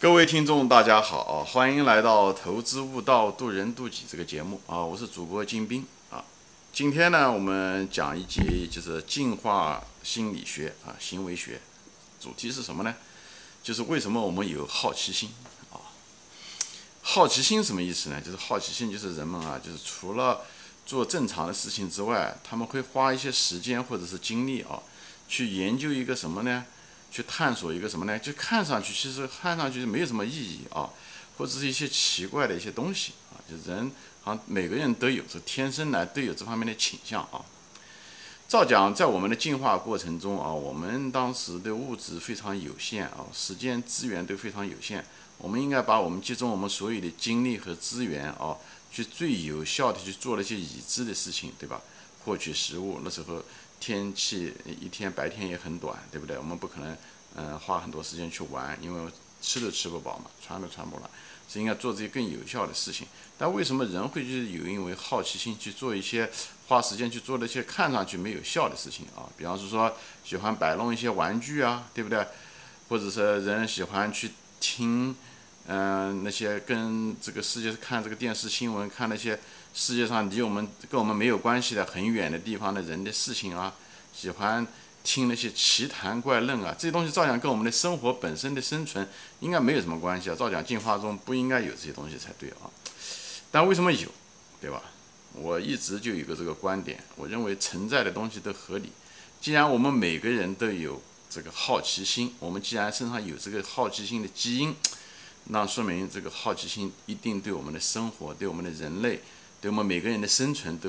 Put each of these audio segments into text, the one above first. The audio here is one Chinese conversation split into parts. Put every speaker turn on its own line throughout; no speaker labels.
各位听众，大家好！欢迎来到《投资悟道，渡人渡己》这个节目啊！我是主播金兵啊。今天呢，我们讲一节就是进化心理学啊，行为学。主题是什么呢？就是为什么我们有好奇心啊？好奇心什么意思呢？就是好奇心就是人们啊，就是除了做正常的事情之外，他们会花一些时间或者是精力啊，去研究一个什么呢？去探索一个什么呢？就看上去其实看上去是没有什么意义啊，或者是一些奇怪的一些东西啊。就人好像每个人都有，是天生来都有这方面的倾向啊。照讲，在我们的进化过程中啊，我们当时的物质非常有限啊，时间资源都非常有限，我们应该把我们集中我们所有的精力和资源啊，去最有效的去做那些已知的事情，对吧？获取食物，那时候。天气一天白天也很短，对不对？我们不可能，嗯，花很多时间去玩，因为吃都吃不饱嘛，穿都穿不暖，是应该做这些更有效的事情。但为什么人会就是有因为好奇心去做一些花时间去做那些看上去没有效的事情啊？比方是说喜欢摆弄一些玩具啊，对不对？或者说人喜欢去听，嗯，那些跟这个世界看这个电视新闻，看那些。世界上离我们跟我们没有关系的很远的地方的人的事情啊，喜欢听那些奇谈怪论啊，这些东西照样跟我们的生活本身的生存应该没有什么关系啊。照讲进化中不应该有这些东西才对啊，但为什么有，对吧？我一直就有个这个观点，我认为存在的东西都合理。既然我们每个人都有这个好奇心，我们既然身上有这个好奇心的基因，那说明这个好奇心一定对我们的生活，对我们的人类。对我们每个人的生存都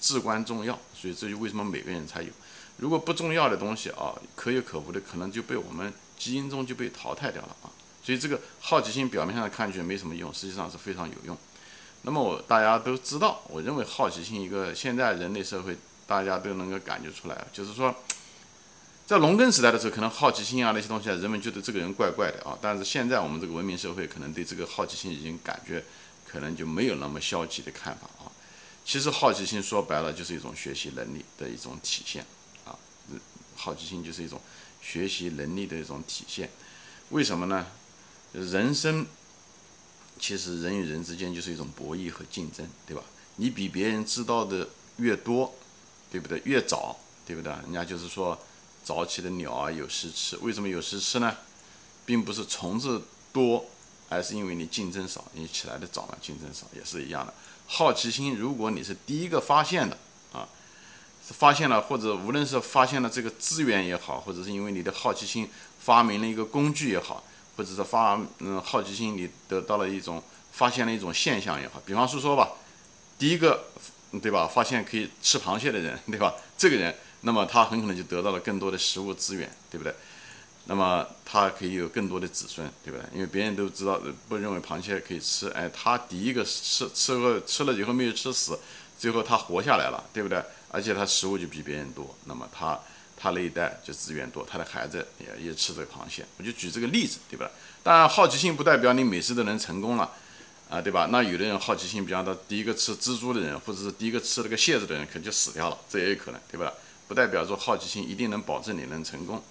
至关重要，所以这就为什么每个人才有。如果不重要的东西啊，可有可无的，可能就被我们基因中就被淘汰掉了啊。所以这个好奇心表面上看去没什么用，实际上是非常有用。那么我大家都知道，我认为好奇心一个现在人类社会大家都能够感觉出来，就是说，在农耕时代的时候，可能好奇心啊那些东西啊，人们觉得这个人怪怪的啊。但是现在我们这个文明社会，可能对这个好奇心已经感觉。可能就没有那么消极的看法啊。其实好奇心说白了就是一种学习能力的一种体现啊。好奇心就是一种学习能力的一种体现。为什么呢？人生其实人与人之间就是一种博弈和竞争，对吧？你比别人知道的越多，对不对？越早，对不对？人家就是说早起的鸟儿有食吃。为什么有食吃呢？并不是虫子多。还是因为你竞争少，你起来的早嘛，竞争少也是一样的。好奇心，如果你是第一个发现的啊，是发现了或者无论是发现了这个资源也好，或者是因为你的好奇心发明了一个工具也好，或者是发嗯好奇心你得到了一种发现了一种现象也好，比方说说吧，第一个对吧，发现可以吃螃蟹的人对吧，这个人，那么他很可能就得到了更多的食物资源，对不对？那么他可以有更多的子孙，对不对？因为别人都知道不认为螃蟹可以吃，哎，他第一个吃吃过吃了以后没有吃死，最后他活下来了，对不对？而且他食物就比别人多，那么他他那一代就资源多，他的孩子也也吃这个螃蟹。我就举这个例子，对吧？当然好奇心不代表你每次都能成功了，啊，对吧？那有的人好奇心，比方说第一个吃蜘蛛的人，或者是第一个吃那个蟹子的人，可能就死掉了，这也有可能，对吧？不代表说好奇心一定能保证你能成功。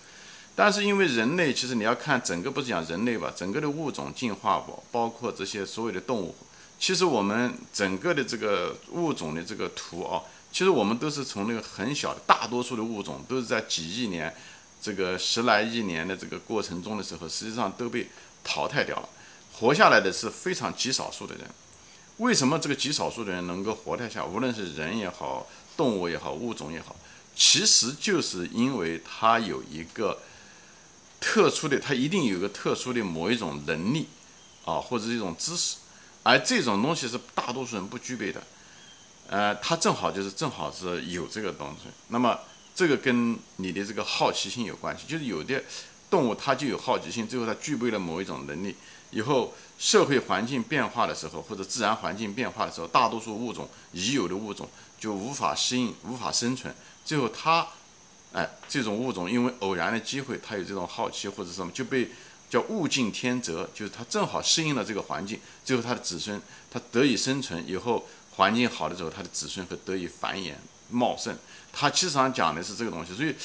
但是因为人类，其实你要看整个，不是讲人类吧，整个的物种进化包包括这些所有的动物，其实我们整个的这个物种的这个图啊，其实我们都是从那个很小的，大多数的物种都是在几亿年，这个十来亿年的这个过程中的时候，实际上都被淘汰掉了，活下来的是非常极少数的人。为什么这个极少数的人能够活得下？无论是人也好，动物也好，物种也好，其实就是因为它有一个。特殊的，它一定有个特殊的某一种能力，啊，或者一种知识，而这种东西是大多数人不具备的，呃，它正好就是正好是有这个东西。那么这个跟你的这个好奇心有关系，就是有的动物它就有好奇心，最后它具备了某一种能力，以后社会环境变化的时候，或者自然环境变化的时候，大多数物种已有的物种就无法适应、无法生存，最后它。哎，这种物种因为偶然的机会，它有这种好奇或者什么，就被叫物竞天择，就是它正好适应了这个环境，最后它的子孙它得以生存，以后环境好的时候，它的子孙会得以繁衍茂盛。它其实上讲的是这个东西，所以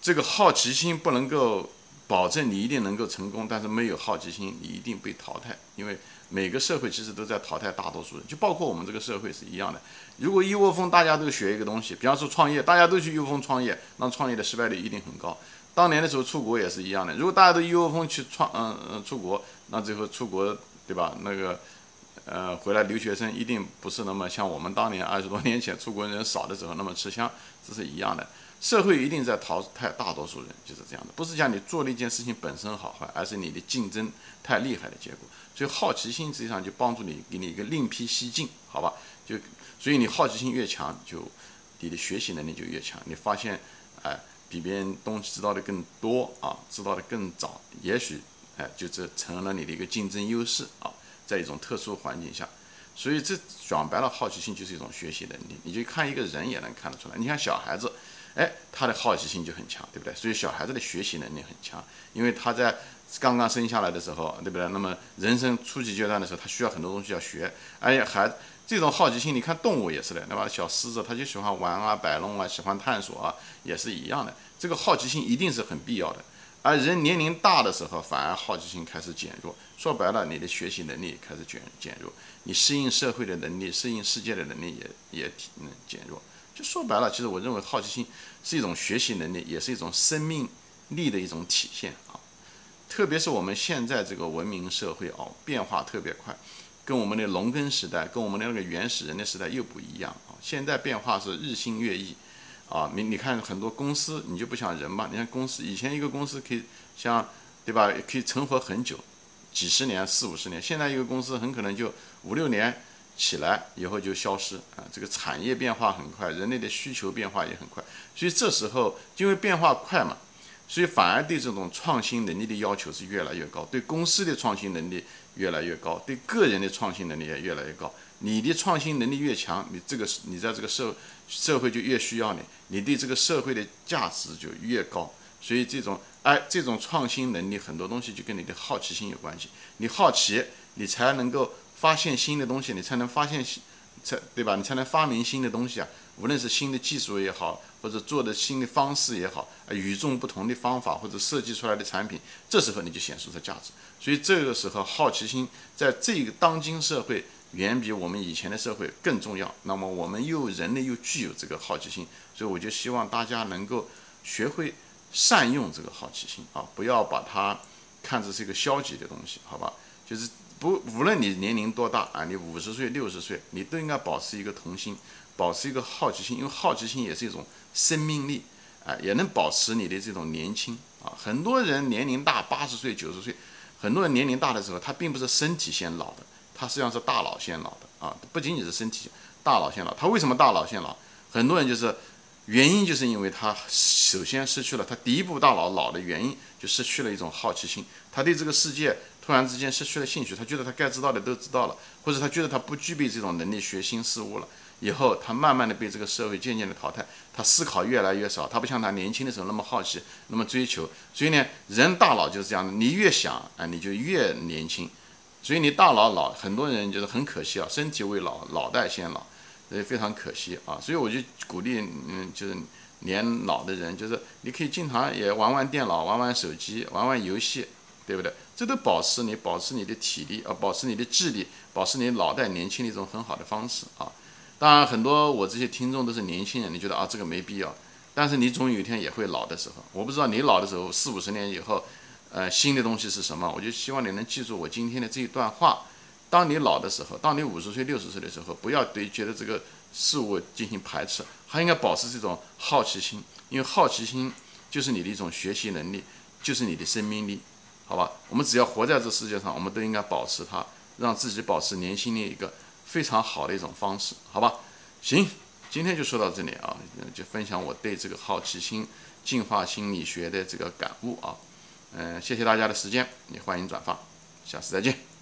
这个好奇心不能够保证你一定能够成功，但是没有好奇心，你一定被淘汰。因为每个社会其实都在淘汰大多数人，就包括我们这个社会是一样的。如果一窝蜂大家都学一个东西，比方说创业，大家都去一窝蜂创业，那创业的失败率一定很高。当年的时候出国也是一样的，如果大家都一窝蜂去创，嗯嗯出国，那最后出国对吧？那个呃回来留学生一定不是那么像我们当年二十多年前出国人少的时候那么吃香，这是一样的。社会一定在淘汰大多数人，就是这样的，不是讲你做了一件事情本身好坏，而是你的竞争太厉害的结果。所以好奇心实际上就帮助你，给你一个另辟蹊径，好吧？就所以你好奇心越强，就你的学习能力就越强。你发现，哎，比别人东西知道的更多啊，知道的更早，也许哎，就这成了你的一个竞争优势啊，在一种特殊环境下。所以这讲白了，好奇心就是一种学习能力。你就看一个人也能看得出来，你看小孩子。哎，他的好奇心就很强，对不对？所以小孩子的学习能力很强，因为他在刚刚生下来的时候，对不对？那么人生初级阶段的时候，他需要很多东西要学。哎呀，孩这种好奇心，你看动物也是的，对吧？小狮子他就喜欢玩啊、摆弄啊，喜欢探索啊，也是一样的。这个好奇心一定是很必要的。而人年龄大的时候，反而好奇心开始减弱。说白了，你的学习能力开始减减弱，你适应社会的能力、适应世界的能力也也减弱。就说白了，其实我认为好奇心是一种学习能力，也是一种生命力的一种体现啊。特别是我们现在这个文明社会哦，变化特别快，跟我们的农耕时代、跟我们的那个原始人的时代又不一样啊。现在变化是日新月异啊。你你看很多公司，你就不像人嘛？你看公司以前一个公司可以像对吧，可以存活很久，几十年、四五十年。现在一个公司很可能就五六年。起来以后就消失啊！这个产业变化很快，人类的需求变化也很快，所以这时候因为变化快嘛，所以反而对这种创新能力的要求是越来越高，对公司的创新能力越来越高，对个人的创新能力也越来越高。你的创新能力越强，你这个你在这个社社会就越需要你，你对这个社会的价值就越高。所以这种哎，这种创新能力很多东西就跟你的好奇心有关系，你好奇，你才能够。发现新的东西，你才能发现新，才对吧？你才能发明新的东西啊！无论是新的技术也好，或者做的新的方式也好，与众不同的方法或者设计出来的产品，这时候你就显示出价值。所以这个时候，好奇心在这个当今社会远比我们以前的社会更重要。那么我们又人类又具有这个好奇心，所以我就希望大家能够学会善用这个好奇心啊，不要把它看作是一个消极的东西，好吧？就是。不，无论你年龄多大啊，你五十岁、六十岁，你都应该保持一个童心，保持一个好奇心，因为好奇心也是一种生命力啊，也能保持你的这种年轻啊。很多人年龄大，八十岁、九十岁，很多人年龄大的时候，他并不是身体先老的，他实际上是大脑先老的啊，不仅仅是身体，大脑先老。他为什么大脑先老？很多人就是原因，就是因为他首先失去了他第一步大脑老的原因，就失去了一种好奇心，他对这个世界。突然之间失去了兴趣，他觉得他该知道的都知道了，或者他觉得他不具备这种能力学新事物了。以后他慢慢的被这个社会渐渐的淘汰，他思考越来越少，他不像他年轻的时候那么好奇，那么追求。所以呢，人大脑就是这样的，你越想啊，你就越年轻。所以你大脑老，很多人就是很可惜啊，身体未老，脑袋先老，所以非常可惜啊。所以我就鼓励，嗯，就是年老的人，就是你可以经常也玩玩电脑，玩玩手机，玩玩游戏。对不对？这都保持你保持你的体力啊，保持你的智力，保持你脑袋年轻的一种很好的方式啊。当然，很多我这些听众都是年轻人，你觉得啊这个没必要。但是你总有一天也会老的时候，我不知道你老的时候四五十年以后，呃，新的东西是什么？我就希望你能记住我今天的这一段话。当你老的时候，当你五十岁、六十岁的时候，不要对觉得这个事物进行排斥，还应该保持这种好奇心，因为好奇心就是你的一种学习能力，就是你的生命力。好吧，我们只要活在这世界上，我们都应该保持它，让自己保持年轻的一个非常好的一种方式，好吧？行，今天就说到这里啊，就分享我对这个好奇心进化心理学的这个感悟啊，嗯，谢谢大家的时间，也欢迎转发，下次再见。